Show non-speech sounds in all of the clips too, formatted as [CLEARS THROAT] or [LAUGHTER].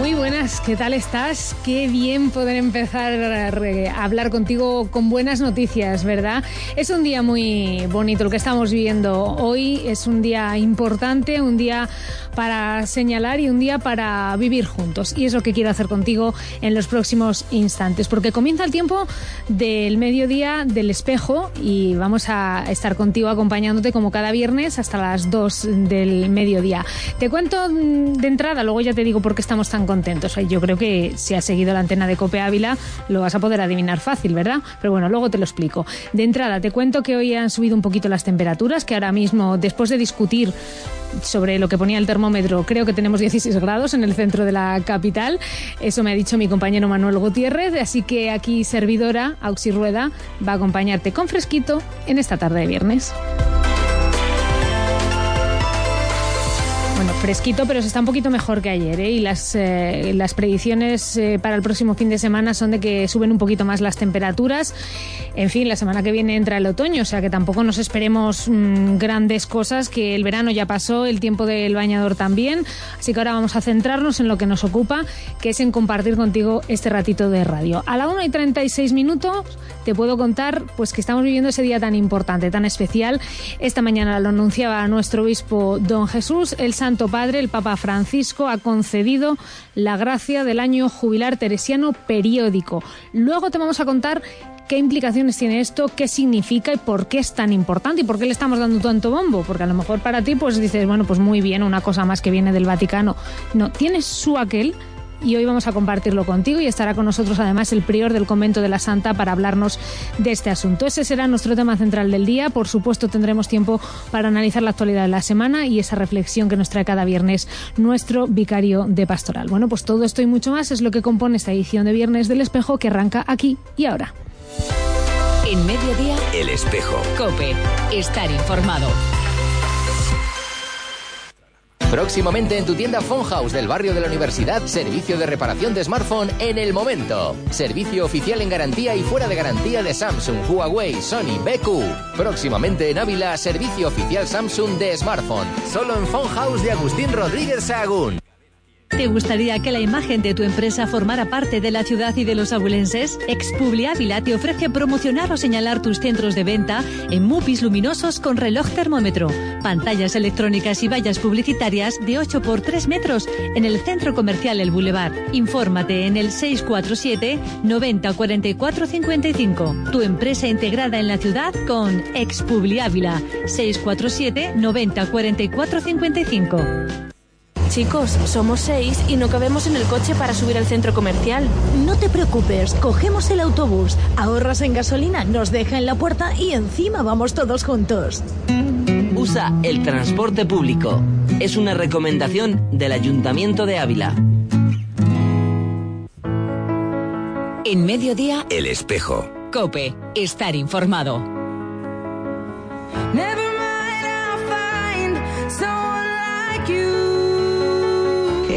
Muy buenas, ¿qué tal estás? Qué bien poder empezar a hablar contigo con buenas noticias, ¿verdad? Es un día muy bonito el que estamos viviendo hoy, es un día importante, un día para señalar y un día para vivir juntos. Y es lo que quiero hacer contigo en los próximos instantes, porque comienza el tiempo del mediodía del espejo y vamos a estar contigo acompañándote como cada viernes hasta las 2 del mediodía. Te cuento mm, de entrada, luego ya te digo por qué estamos tan contentos. Yo creo que si has seguido la antena de Cope Ávila lo vas a poder adivinar fácil, ¿verdad? Pero bueno, luego te lo explico. De entrada, te cuento que hoy han subido un poquito las temperaturas, que ahora mismo, después de discutir sobre lo que ponía el termómetro, creo que tenemos 16 grados en el centro de la capital. Eso me ha dicho mi compañero Manuel Gutiérrez, así que aquí servidora, Auxi Rueda, va a acompañarte con fresquito en esta tarde de viernes. Fresquito, pero se está un poquito mejor que ayer, ¿eh? Y las, eh, las predicciones eh, para el próximo fin de semana son de que suben un poquito más las temperaturas. En fin, la semana que viene entra el otoño, o sea que tampoco nos esperemos mm, grandes cosas, que el verano ya pasó, el tiempo del bañador también. Así que ahora vamos a centrarnos en lo que nos ocupa, que es en compartir contigo este ratito de radio. A la 1 y 36 minutos te puedo contar pues que estamos viviendo ese día tan importante, tan especial. Esta mañana lo anunciaba nuestro obispo don Jesús, el Santo Padre, el Papa Francisco, ha concedido la gracia del año jubilar teresiano periódico. Luego te vamos a contar qué implicaciones tiene esto, qué significa y por qué es tan importante y por qué le estamos dando tanto bombo. Porque a lo mejor para ti pues dices, bueno, pues muy bien, una cosa más que viene del Vaticano. No, tienes su aquel y hoy vamos a compartirlo contigo y estará con nosotros además el prior del convento de la Santa para hablarnos de este asunto. Ese será nuestro tema central del día. Por supuesto tendremos tiempo para analizar la actualidad de la semana y esa reflexión que nos trae cada viernes nuestro vicario de pastoral. Bueno, pues todo esto y mucho más es lo que compone esta edición de Viernes del Espejo que arranca aquí y ahora. En mediodía, El espejo. Cope. Estar informado. Próximamente en tu tienda Phone House del barrio de la Universidad, servicio de reparación de smartphone en el momento. Servicio oficial en garantía y fuera de garantía de Samsung, Huawei, Sony, BQ. Próximamente en Ávila, servicio oficial Samsung de smartphone. Solo en Phone House de Agustín Rodríguez Sahagún. ¿Te gustaría que la imagen de tu empresa formara parte de la ciudad y de los abulenses? Expubli Ávila te ofrece promocionar o señalar tus centros de venta en MUPIs luminosos con reloj termómetro, pantallas electrónicas y vallas publicitarias de 8 por 3 metros en el centro comercial El Boulevard. Infórmate en el 647 90 44 55. Tu empresa integrada en la ciudad con Expubli Ávila 647 90 44 55. Chicos, somos seis y no cabemos en el coche para subir al centro comercial. No te preocupes, cogemos el autobús, ahorras en gasolina, nos deja en la puerta y encima vamos todos juntos. Usa el transporte público. Es una recomendación del Ayuntamiento de Ávila. En mediodía, El espejo. Cope. Estar informado.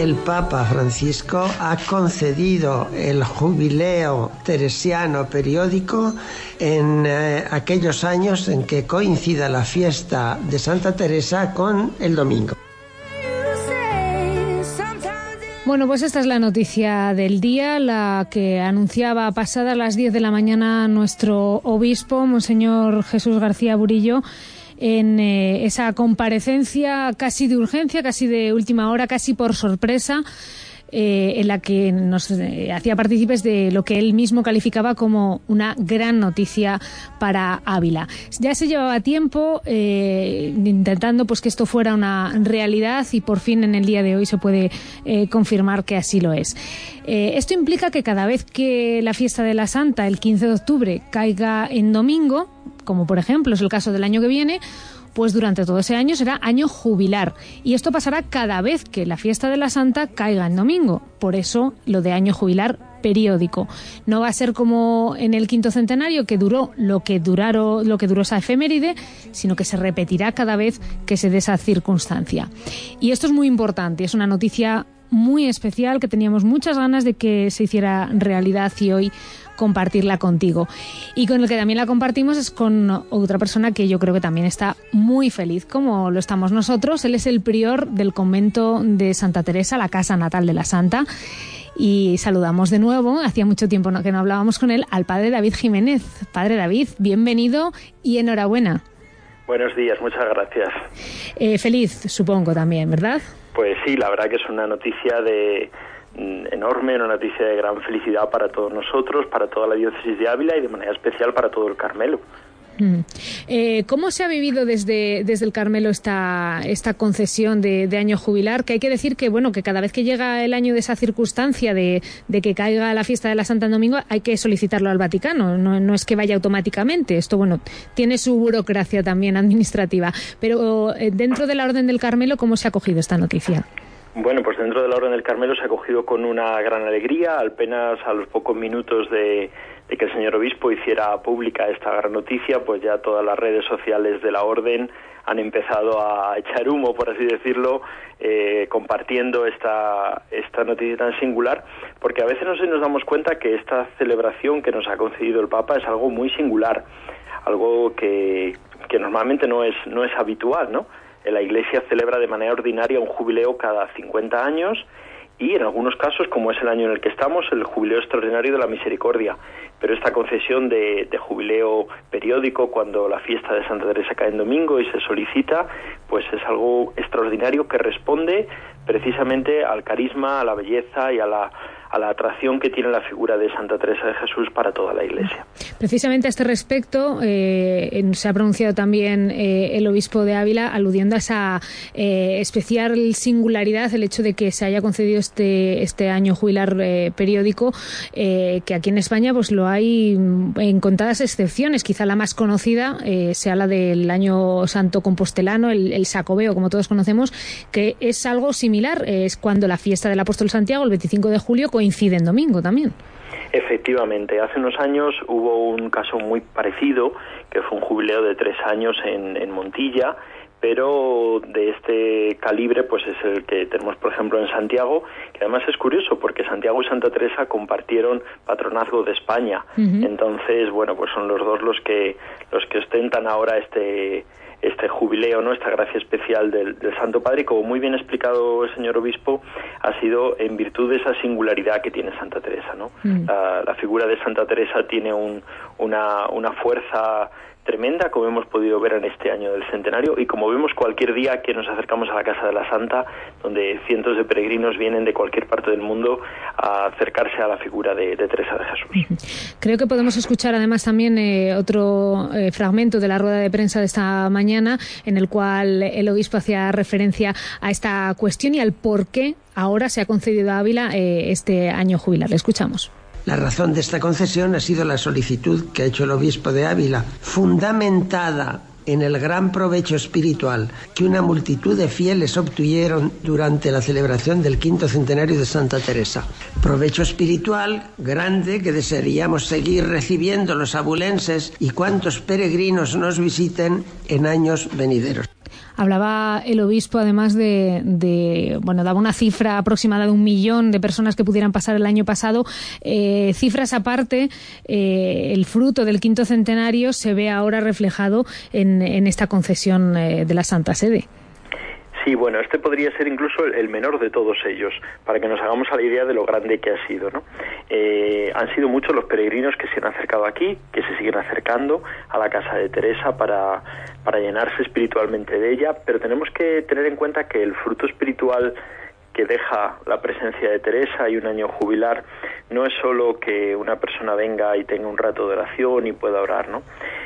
El Papa Francisco ha concedido el jubileo teresiano periódico en eh, aquellos años en que coincida la fiesta de Santa Teresa con el domingo. Bueno, pues esta es la noticia del día, la que anunciaba pasada las 10 de la mañana nuestro obispo, Monseñor Jesús García Burillo, en eh, esa comparecencia casi de urgencia, casi de última hora, casi por sorpresa. eh, en la que nos eh, hacía partícipes de lo que él mismo calificaba como una gran noticia para Ávila. Ya se llevaba tiempo intentando pues que esto fuera una realidad y por fin en el día de hoy se puede confirmar que así lo es. Esto implica que cada vez que la fiesta de la Santa, el 15 de octubre, caiga en domingo, como por ejemplo es el caso del año que viene, pues durante todo ese año será año jubilar. Y esto pasará cada vez que la fiesta de la Santa caiga en domingo. Por eso lo de año jubilar periódico. No va a ser como en el quinto centenario que duró lo que duraron, lo que duró esa efeméride, sino que se repetirá cada vez que se dé esa circunstancia. Y esto es muy importante, es una noticia muy especial que teníamos muchas ganas de que se hiciera realidad y hoy compartirla contigo. Y con el que también la compartimos es con otra persona que yo creo que también está muy feliz, como lo estamos nosotros. Él es el prior del convento de Santa Teresa, la casa natal de la Santa. Y saludamos de nuevo, hacía mucho tiempo que no hablábamos con él, al padre David Jiménez. Padre David, bienvenido y enhorabuena. Buenos días, muchas gracias. Eh, feliz, supongo también, ¿verdad? Pues sí, la verdad que es una noticia de, enorme, una noticia de gran felicidad para todos nosotros, para toda la diócesis de Ávila y de manera especial para todo el Carmelo. Mm. Eh, ¿Cómo se ha vivido desde, desde el Carmelo esta, esta concesión de, año jubilar? Que hay que decir que bueno que cada vez que llega el año de esa circunstancia de, que caiga la fiesta de la Santa Domingo hay que solicitarlo al Vaticano. No, no, es que vaya automáticamente. Esto bueno tiene su burocracia también administrativa. Pero eh, dentro de la Orden del Carmelo, ¿cómo se ha cogido esta noticia? Bueno, pues dentro de la Orden del Carmelo se ha acogido con una gran alegría, apenas a los pocos minutos de, que el señor obispo hiciera pública esta gran noticia, pues ya todas las redes sociales de la Orden han empezado a echar humo, por así decirlo, eh, compartiendo esta, esta noticia tan singular, porque a veces no nos damos cuenta que esta celebración que nos ha concedido el Papa es algo muy singular, algo que, que normalmente no es, no es habitual, ¿no? La Iglesia celebra de manera ordinaria un jubileo cada 50 años y en algunos casos, como es el año en el que estamos, el jubileo extraordinario de la misericordia. Pero esta concesión de, jubileo periódico, cuando la fiesta de Santa Teresa cae en domingo y se solicita, pues es algo extraordinario que responde precisamente al carisma, a la belleza y a la, a la atracción que tiene la figura de Santa Teresa de Jesús para toda la Iglesia. Precisamente a este respecto eh, se ha pronunciado también eh, el obispo de Ávila aludiendo a esa eh, especial singularidad, el hecho de que se haya concedido este, este año jubilar periódico, que aquí en España pues lo hay en contadas excepciones. Quizá la más conocida sea la del año santo compostelano, el, el Sacobeo, como todos conocemos, que es algo similar. Es cuando la fiesta del apóstol Santiago, el 25 de julio, coincide en domingo también. Efectivamente, hace unos años hubo un caso muy parecido, que fue un jubileo de tres años en, Montilla, pero de este calibre pues es el que tenemos por ejemplo en Santiago que además es curioso porque Santiago y Santa Teresa compartieron patronazgo de España entonces bueno pues son los dos los que los que ostentan ahora este este jubileo, ¿no? esta gracia especial del, Santo Padre, y como muy bien explicado el señor obispo, ha sido en virtud de esa singularidad que tiene Santa Teresa. ¿no? Mm. La, figura de Santa Teresa tiene un, una, una fuerza tremenda, como hemos podido ver en este año del centenario y como vemos cualquier día que nos acercamos a la Casa de la Santa, donde cientos de peregrinos vienen de cualquier parte del mundo a acercarse a la figura de, Teresa de Jesús. Creo que podemos escuchar además también eh, otro eh, fragmento de la rueda de prensa de esta mañana en el cual el obispo hacía referencia a esta cuestión y al por qué ahora se ha concedido a Ávila eh, este año jubilar. Le escuchamos. La razón de esta concesión ha sido la solicitud que ha hecho el obispo de Ávila, fundamentada en el gran provecho espiritual que una multitud de fieles obtuvieron durante la celebración del quinto centenario de Santa Teresa. Provecho espiritual grande que desearíamos seguir recibiendo los abulenses y cuantos peregrinos nos visiten en años venideros. Hablaba el obispo además de, bueno, daba una cifra aproximada de un millón de personas que pudieran pasar el año pasado. Eh, cifras aparte, eh, el fruto del quinto centenario se ve ahora reflejado en, esta concesión eh, de la Santa Sede. Sí, bueno, este podría ser incluso el menor de todos ellos, para que nos hagamos a la idea de lo grande que ha sido. ¿no? Eh, han sido muchos los peregrinos que se han acercado aquí, que se siguen acercando a la casa de Teresa para, para llenarse espiritualmente de ella, pero tenemos que tener en cuenta que el fruto espiritual que deja la presencia de Teresa y un año jubilar no es solo que una persona venga y tenga un rato de oración y pueda orar, ¿no?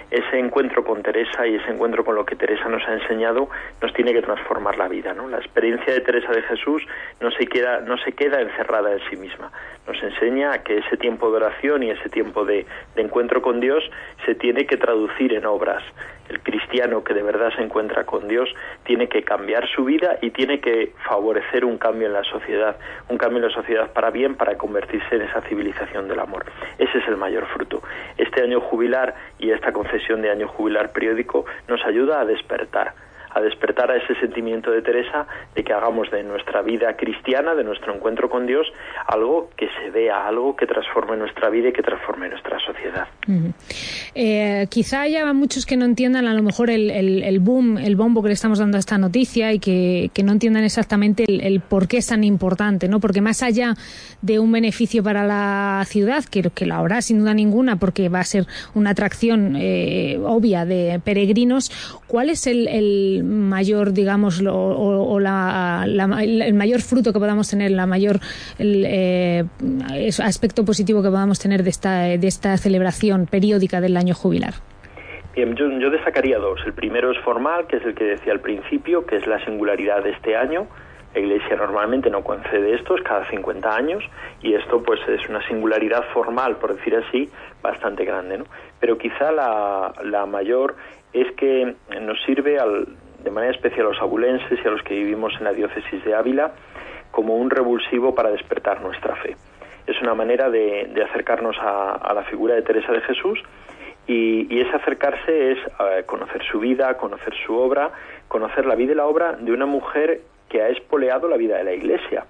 Ese encuentro con Teresa y ese encuentro con lo que Teresa nos ha enseñado nos tiene que transformar la vida, ¿no? La experiencia de Teresa de Jesús no se queda no se queda encerrada en sí misma. Nos enseña que ese tiempo de oración y ese tiempo de, encuentro con Dios se tiene que traducir en obras. El cristiano que de verdad se encuentra con Dios tiene que cambiar su vida y tiene que favorecer un cambio en la sociedad, un cambio en la sociedad para bien, para convertirse en esa civilización del amor. Ese es el mayor fruto. Este año jubilar y esta concesión de año jubilar periódico nos ayuda a despertar a despertar a ese sentimiento de Teresa de que hagamos de nuestra vida cristiana, de nuestro encuentro con Dios, algo que se vea, algo que transforme nuestra vida y que transforme nuestra sociedad. Eh, quizá haya muchos que no entiendan a lo mejor el, boom, el bombo que le estamos dando a esta noticia y que, no entiendan exactamente el, por qué es tan importante, ¿no? Porque más allá de un beneficio para la ciudad, que, que lo habrá sin duda ninguna, porque va a ser una atracción eh, obvia de peregrinos, ¿cuál es el mayor, digamos, o, el mayor fruto que podamos tener, la mayor eh, aspecto positivo que podamos tener de esta, de esta celebración periódica del año jubilar? Bien, yo, yo destacaría dos. El primero es formal, que es el que decía al principio, que es la singularidad de este año. La Iglesia normalmente no concede estos cada 50 años y esto pues es una singularidad formal, por decir así, bastante grande. ¿no? Pero quizá la, la mayor es que nos sirve al, de manera especial a los abulenses y a los que vivimos en la diócesis de Ávila, como un revulsivo para despertar nuestra fe. Es una manera de, acercarnos a, la figura de Teresa de Jesús y, ese acercarse es conocer su vida, conocer su obra, conocer la vida y la obra de una mujer que ha espoleado la vida de la Iglesia,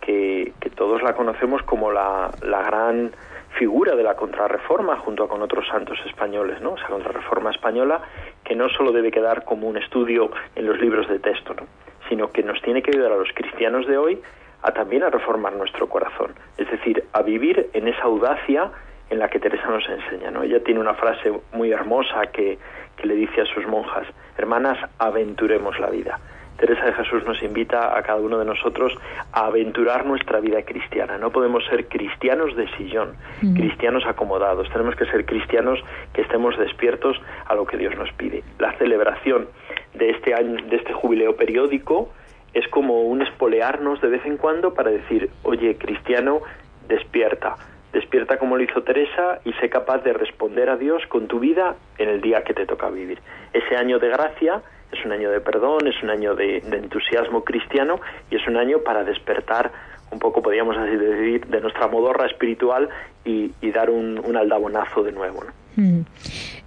que, todos la conocemos como la, la gran figura de la contrarreforma junto con otros santos españoles, ¿no? Esa contrarreforma española que no solo debe quedar como un estudio en los libros de texto, ¿no? sino que nos tiene que ayudar a los cristianos de hoy a también a reformar nuestro corazón, es decir, a vivir en esa audacia en la que Teresa nos enseña, ¿no? Ella tiene una frase muy hermosa que, que le dice a sus monjas, hermanas, aventuremos la vida. Teresa de Jesús nos invita a cada uno de nosotros a aventurar nuestra vida cristiana. No podemos ser cristianos de sillón, cristianos acomodados. Tenemos que ser cristianos que estemos despiertos a lo que Dios nos pide. La celebración de este año, de este jubileo periódico, es como un espolearnos de vez en cuando para decir, oye, cristiano, despierta. Despierta como lo hizo Teresa y sé capaz de responder a Dios con tu vida en el día que te toca vivir. Ese año de gracia es un año de perdón, es un año de, entusiasmo cristiano y es un año para despertar un poco, podríamos así decir, de nuestra modorra espiritual y, dar un, aldabonazo de nuevo. Mm.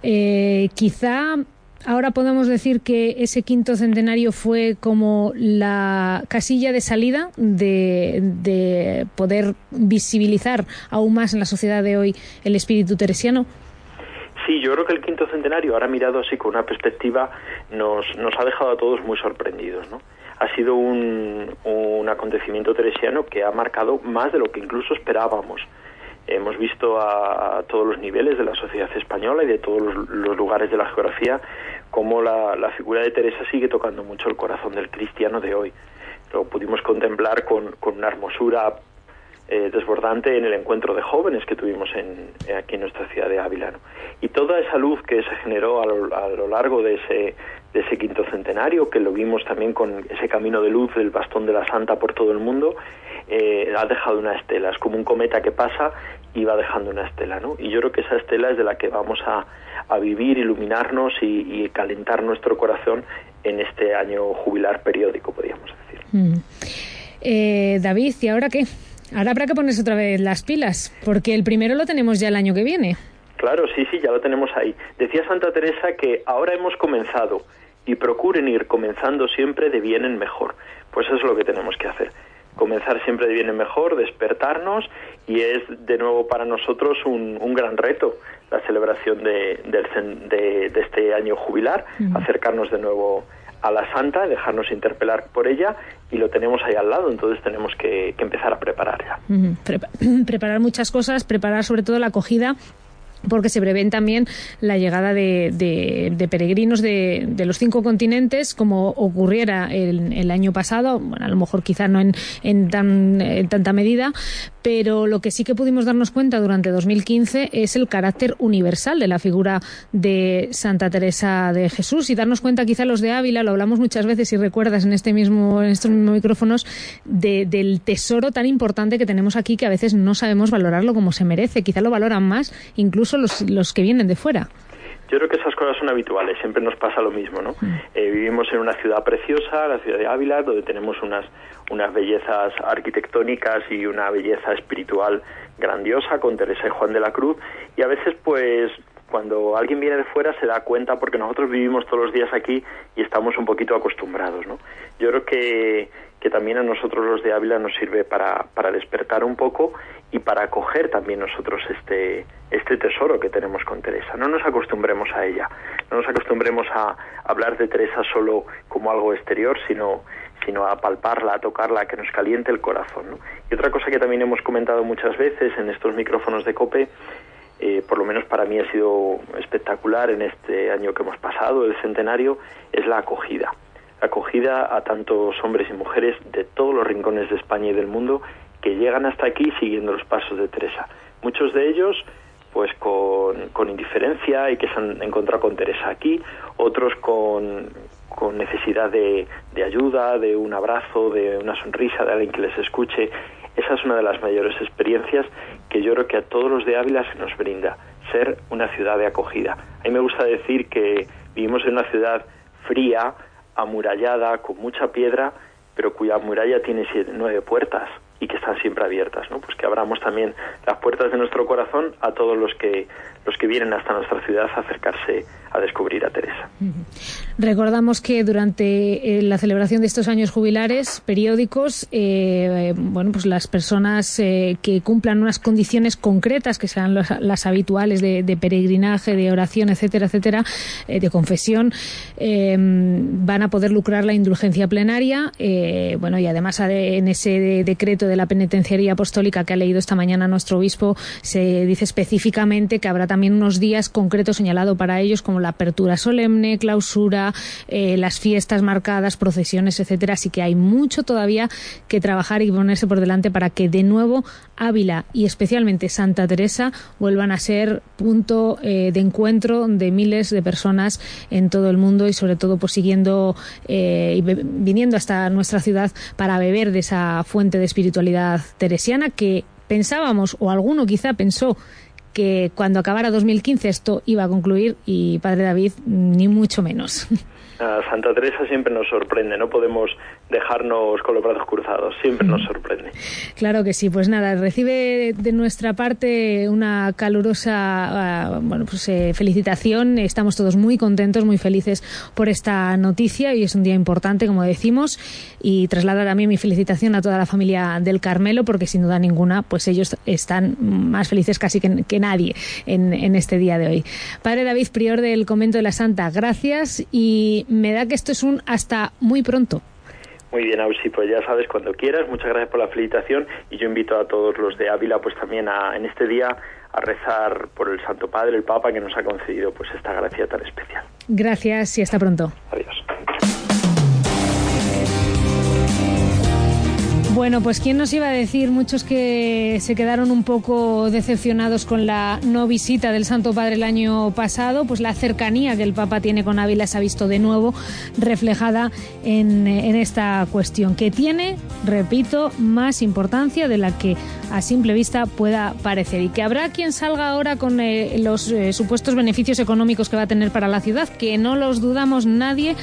Eh, quizá ahora podemos decir que ese quinto centenario fue como la casilla de salida de, de, poder visibilizar aún más en la sociedad de hoy el espíritu teresiano. Sí, yo creo que el quinto centenario, ahora mirado así con una perspectiva, nos, nos ha dejado a todos muy sorprendidos, ¿no? Ha sido un, un acontecimiento teresiano que ha marcado más de lo que incluso esperábamos. Hemos visto a, todos los niveles de la sociedad española y de todos los, lugares de la geografía cómo la, la, figura de Teresa sigue tocando mucho el corazón del cristiano de hoy. Lo pudimos contemplar con, con una hermosura eh, desbordante en el encuentro de jóvenes que tuvimos en, aquí en nuestra ciudad de Ávila. Y toda esa luz que se generó a lo, largo de ese, de ese quinto centenario, que lo vimos también con ese camino de luz del bastón de la Santa por todo el mundo, eh, ha dejado una estela. Es como un cometa que pasa y va dejando una estela. ¿no? Y yo creo que esa estela es de la que vamos a, a vivir, iluminarnos y, calentar nuestro corazón en este año jubilar periódico, podríamos decir. Mm. Eh, David, ¿y ahora qué? Ahora habrá que ponerse otra vez las pilas, porque el primero lo tenemos ya el año que viene. Claro, sí, sí, ya lo tenemos ahí. Decía Santa Teresa que ahora hemos comenzado y procuren ir comenzando siempre de bien en mejor. Pues eso es lo que tenemos que hacer. Comenzar siempre de bien en mejor, despertarnos y es de nuevo para nosotros un, gran reto la celebración de, de, este año jubilar, acercarnos de nuevo a la santa, dejarnos interpelar por ella y lo tenemos ahí al lado, entonces tenemos que, empezar a preparar ya. [CLEARS THROAT] preparar muchas cosas, preparar sobre todo la acogida porque se prevén también la llegada de, peregrinos de, los cinco continentes, como ocurriera el, el, año pasado, bueno, a lo mejor quizá no en, en, tan, en tanta medida, pero lo que sí que pudimos darnos cuenta durante 2015 es el carácter universal de la figura de Santa Teresa de Jesús. Y darnos cuenta quizá los de Ávila, lo hablamos muchas veces si recuerdas en este mismo en estos mismos micrófonos del tesoro tan importante que tenemos aquí que a veces no sabemos valorarlo como se merece, quizá lo valoran más incluso los, los que vienen de fuera. Yo creo que esas cosas son habituales, siempre nos pasa lo mismo, ¿no? Mm. Eh, vivimos en una ciudad preciosa, la ciudad de Ávila, donde tenemos unas, unas bellezas arquitectónicas y una belleza espiritual grandiosa con Teresa y Juan de la Cruz, y a veces pues cuando alguien viene de fuera se da cuenta porque nosotros vivimos todos los días aquí y estamos un poquito acostumbrados, ¿no? Yo creo que también a nosotros los de Ávila nos sirve para, para despertar un poco y para acoger también nosotros este, este tesoro que tenemos con Teresa. No nos acostumbremos a ella, no nos acostumbremos a hablar de Teresa solo como algo exterior, sino, sino a palparla, a tocarla, a que nos caliente el corazón. Y otra cosa que también hemos comentado muchas veces en estos micrófonos de COPE, eh, por lo menos para mí ha sido espectacular en este año que hemos pasado, el centenario, es la acogida. Acogida a tantos hombres y mujeres de todos los rincones de España y del mundo que llegan hasta aquí siguiendo los pasos de Teresa. Muchos de ellos pues con, indiferencia y que se han encontrado con Teresa aquí, otros con, con necesidad de, de, ayuda, de un abrazo, de una sonrisa, de alguien que les escuche. Esa es una de las mayores experiencias que yo creo que a todos los de Ávila se nos brinda, ser una ciudad de acogida. A mí me gusta decir que vivimos en una ciudad fría, amurallada, con mucha piedra, pero cuya muralla tiene siete, nueve puertas y que están siempre abiertas, ¿no? Pues que abramos también las puertas de nuestro corazón a todos los que los que vienen hasta nuestra ciudad a acercarse a descubrir a Teresa. Recordamos que durante eh, la celebración de estos años jubilares periódicos, eh, bueno, pues las personas eh, que cumplan unas condiciones concretas, que sean las, habituales de, peregrinaje, de oración, etcétera, etcétera, de confesión, van a poder lucrar la indulgencia plenaria. bueno, y además en ese decreto de la penitenciaría apostólica que ha leído esta mañana nuestro obispo, se dice específicamente que habrá también unos días concretos señalados para ellos, como la apertura solemne, clausura, eh, las fiestas marcadas, procesiones, etcétera. Así que hay mucho todavía que trabajar y ponerse por delante para que de nuevo Ávila y especialmente Santa Teresa vuelvan a ser punto eh, de encuentro de miles de personas en todo el mundo y sobre todo pues siguiendo eh, y viniendo hasta nuestra ciudad para beber de esa fuente de espiritualidad teresiana que pensábamos o alguno quizá pensó que cuando acabara 2015 esto iba a concluir y Padre David ni mucho menos. Santa Teresa siempre nos sorprende, no podemos dejarnos con los brazos cruzados, siempre nos sorprende. Claro que sí, pues nada, recibe de nuestra parte una calurosa ah, bueno, pues, eh, felicitación, estamos todos muy contentos, muy felices por esta noticia y es un día importante, como decimos, y traslada también mi felicitación a toda la familia del Carmelo, porque sin duda ninguna, pues ellos están más felices casi que, nadie en, en este día de hoy. Padre David, prior del convento de la Santa, gracias y me da que esto es un hasta muy pronto. Muy bien, Ausi, pues ya sabes, cuando quieras, muchas gracias por la felicitación y yo invito a todos los de Ávila pues también a, en este día a rezar por el Santo Padre, el Papa, que nos ha concedido pues esta gracia tan especial. Gracias y hasta pronto. Adiós. Bueno, pues quién nos iba a decir, muchos que se quedaron un poco decepcionados con la no visita del Santo Padre el año pasado, pues la cercanía que el Papa tiene con Ávila se ha visto de nuevo reflejada en, esta cuestión, que tiene, repito, más importancia de la que a simple vista pueda parecer. Y que habrá quien salga ahora con eh, los eh, supuestos beneficios económicos que va a tener para la ciudad, que no los dudamos nadie,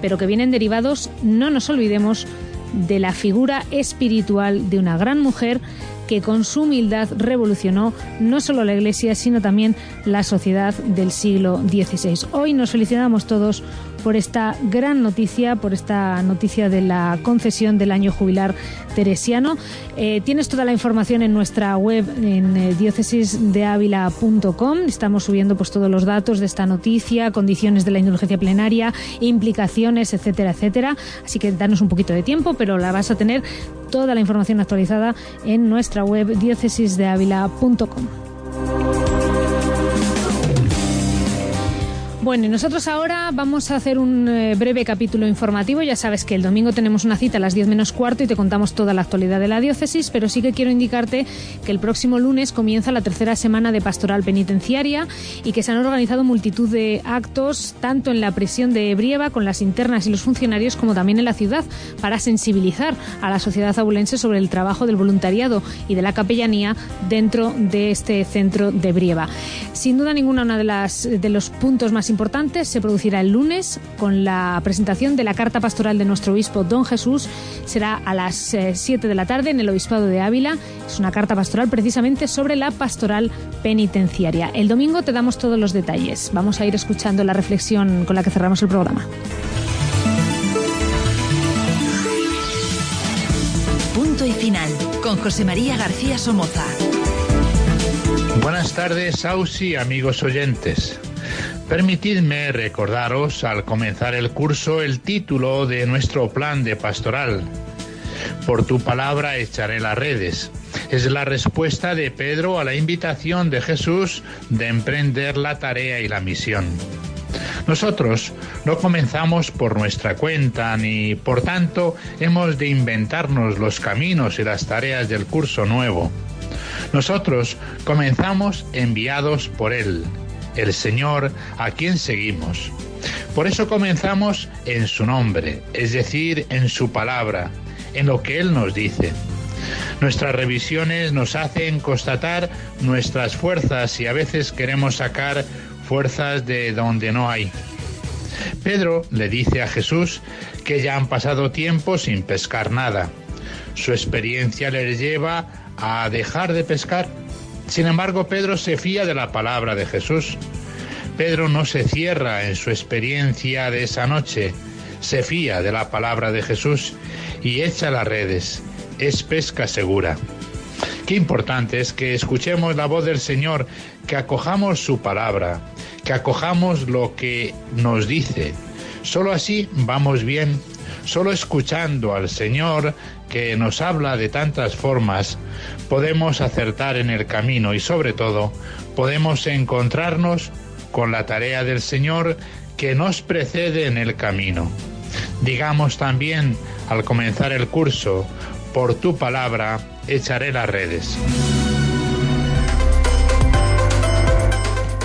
pero que vienen derivados, no nos olvidemos, de la figura espiritual de una gran mujer que con su humildad revolucionó no solo la Iglesia, sino también la sociedad del siglo XVI. Hoy nos felicitamos todos por esta gran noticia, por esta noticia de la concesión del año jubilar teresiano. Eh, tienes toda la información en nuestra web en eh. Estamos subiendo pues todos los datos de esta noticia, condiciones de la indulgencia plenaria, implicaciones, etcétera, etcétera. Así que danos un poquito de tiempo, pero la vas a tener toda la información actualizada en nuestra web diócesisdeávila.com. Bueno, y nosotros ahora vamos a hacer un eh, breve capítulo informativo. Ya sabes que el domingo tenemos una cita a las 10 menos cuarto y te contamos toda la actualidad de la diócesis, pero sí que quiero indicarte que el próximo lunes comienza la tercera semana de pastoral penitenciaria y que se han organizado multitud de actos, tanto en la prisión de Brieva con las internas y los funcionarios, como también en la ciudad, para sensibilizar a la sociedad abulense sobre el trabajo del voluntariado y de la capellanía dentro de este centro de Brieva. Sin duda ninguna, una de, de los puntos más importantes se producirá el lunes con la presentación de la carta pastoral de nuestro obispo Don Jesús. Será a las 7 eh, de la tarde en el Obispado de Ávila. Es una carta pastoral precisamente sobre la pastoral penitenciaria. El domingo te damos todos los detalles. Vamos a ir escuchando la reflexión con la que cerramos el programa. Punto y final con José María García Somoza. Buenas tardes, Ausi, amigos oyentes. Permitidme recordaros al comenzar el curso el título de nuestro plan de pastoral. Por tu palabra echaré las redes. Es la respuesta de Pedro a la invitación de Jesús de emprender la tarea y la misión. Nosotros no comenzamos por nuestra cuenta ni, por tanto, hemos de inventarnos los caminos y las tareas del curso nuevo. Nosotros comenzamos enviados por Él el Señor a quien seguimos. Por eso comenzamos en su nombre, es decir, en su palabra, en lo que Él nos dice. Nuestras revisiones nos hacen constatar nuestras fuerzas y a veces queremos sacar fuerzas de donde no hay. Pedro le dice a Jesús que ya han pasado tiempo sin pescar nada. Su experiencia les lleva a dejar de pescar sin embargo, Pedro se fía de la palabra de Jesús. Pedro no se cierra en su experiencia de esa noche, se fía de la palabra de Jesús y echa las redes. Es pesca segura. Qué importante es que escuchemos la voz del Señor, que acojamos su palabra, que acojamos lo que nos dice. Solo así vamos bien, solo escuchando al Señor que nos habla de tantas formas, podemos acertar en el camino y sobre todo podemos encontrarnos con la tarea del Señor que nos precede en el camino. Digamos también al comenzar el curso, por tu palabra echaré las redes.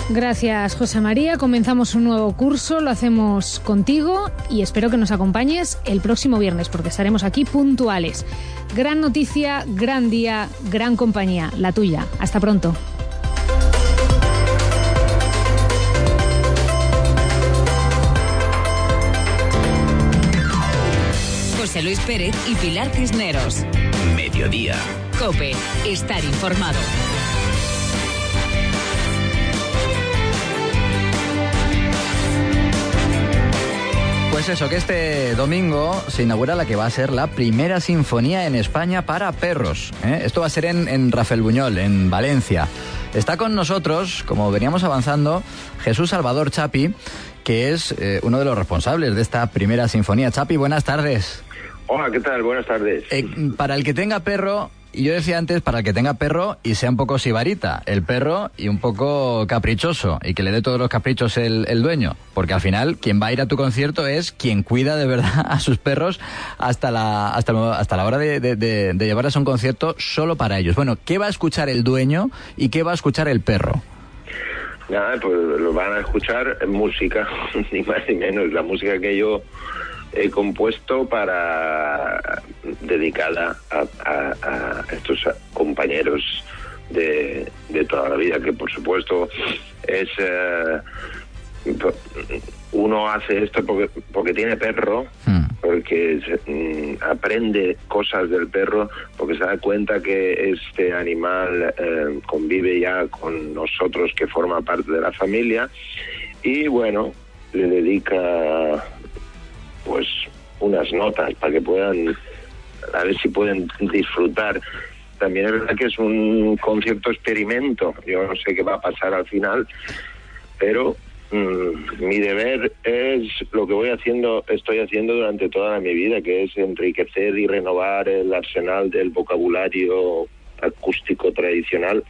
Gracias, José María. Comenzamos un nuevo curso, lo hacemos contigo y espero que nos acompañes el próximo viernes porque estaremos aquí puntuales. Gran noticia, gran día, gran compañía, la tuya. Hasta pronto. José Luis Pérez y Pilar Cisneros. Mediodía. Cope, estar informado. Pues eso, que este domingo se inaugura la que va a ser la primera sinfonía en España para perros. ¿eh? Esto va a ser en, Rafael Buñol, en Valencia. Está con nosotros, como veníamos avanzando, Jesús Salvador Chapi, que es eh, uno de los responsables de esta primera sinfonía. Chapi, buenas tardes. Hola, ¿qué tal? Buenas tardes. Eh, para el que tenga perro, y yo decía antes, para el que tenga perro y sea un poco sibarita, el perro y un poco caprichoso, y que le dé todos los caprichos el, dueño, porque al final quien va a ir a tu concierto es quien cuida de verdad [LAUGHS] a sus perros hasta la, hasta, hasta la hora de, de, llevarles a un concierto solo para ellos. Bueno, ¿qué va a escuchar el dueño y qué va a escuchar el perro? Nada, pues lo van a escuchar música, [LAUGHS] ni más ni menos, la música que yo he compuesto para dedicada a, estos compañeros de, toda la vida, que por supuesto es... Eh, uno hace esto porque, porque tiene perro, hmm. porque mm, aprende cosas del perro, porque se da cuenta que este animal eh, convive ya con nosotros, que forma parte de la familia, y bueno, le dedica pues unas notas para que puedan a ver si pueden disfrutar. También es verdad que es un concierto experimento. Yo no sé qué va a pasar al final pero mm, mi deber es lo que voy haciendo estoy haciendo durante toda mi vida que es enriquecer y renovar el arsenal del vocabulario acústico tradicional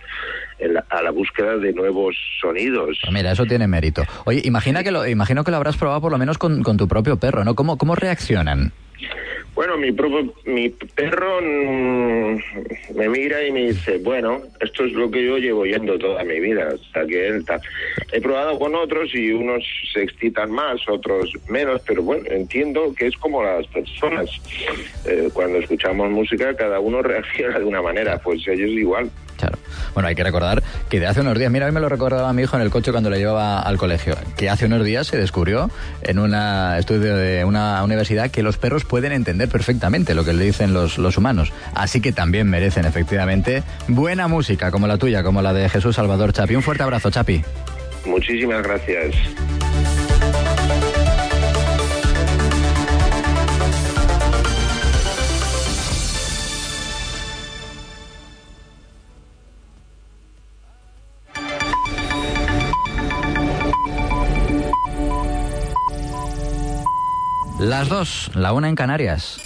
a la búsqueda de nuevos sonidos. Pues mira, eso tiene mérito. Oye, imagina que lo, imagino que lo habrás probado por lo menos con, con tu propio perro, ¿no? ¿Cómo, cómo reaccionan? Bueno, mi propio, mi perro mm, me mira y me dice, bueno, esto es lo que yo llevo yendo toda mi vida, hasta que él está. He probado con otros y unos se excitan más, otros menos, pero bueno, entiendo que es como las personas. Eh, cuando escuchamos música, cada uno [LAUGHS] reacciona de una manera, pues ellos igual. Claro. Bueno, hay que recordar que de hace unos días, mira, a mí me lo recordaba mi hijo en el coche cuando le llevaba al colegio, que hace unos días se descubrió en un estudio de una universidad que los perros pueden entender perfectamente lo que le dicen los, los humanos. Así que también merecen efectivamente buena música como la tuya, como la de Jesús Salvador Chapi. Un fuerte abrazo, Chapi. Muchísimas gracias. Las dos, la una en Canarias.